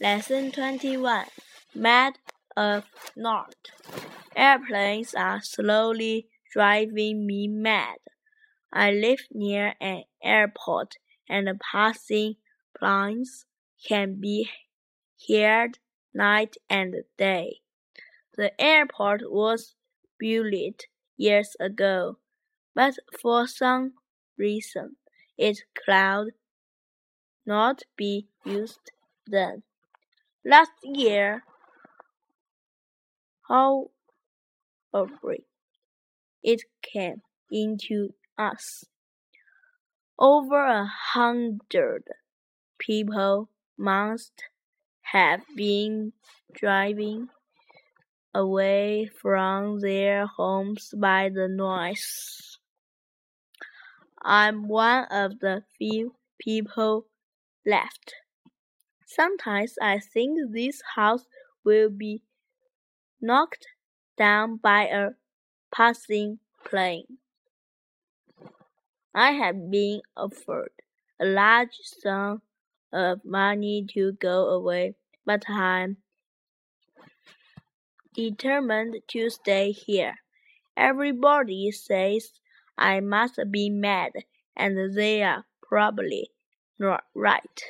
Lesson 21 Mad of Not. Airplanes are slowly driving me mad. I live near an airport and passing planes can be heard night and day. The airport was built years ago, but for some reason it could not be used then. Last year, how however, it came into us. Over a hundred people must have been driving away from their homes by the noise. I'm one of the few people left. Sometimes I think this house will be knocked down by a passing plane. I have been offered a large sum of money to go away, but I'm determined to stay here. Everybody says I must be mad, and they are probably not right.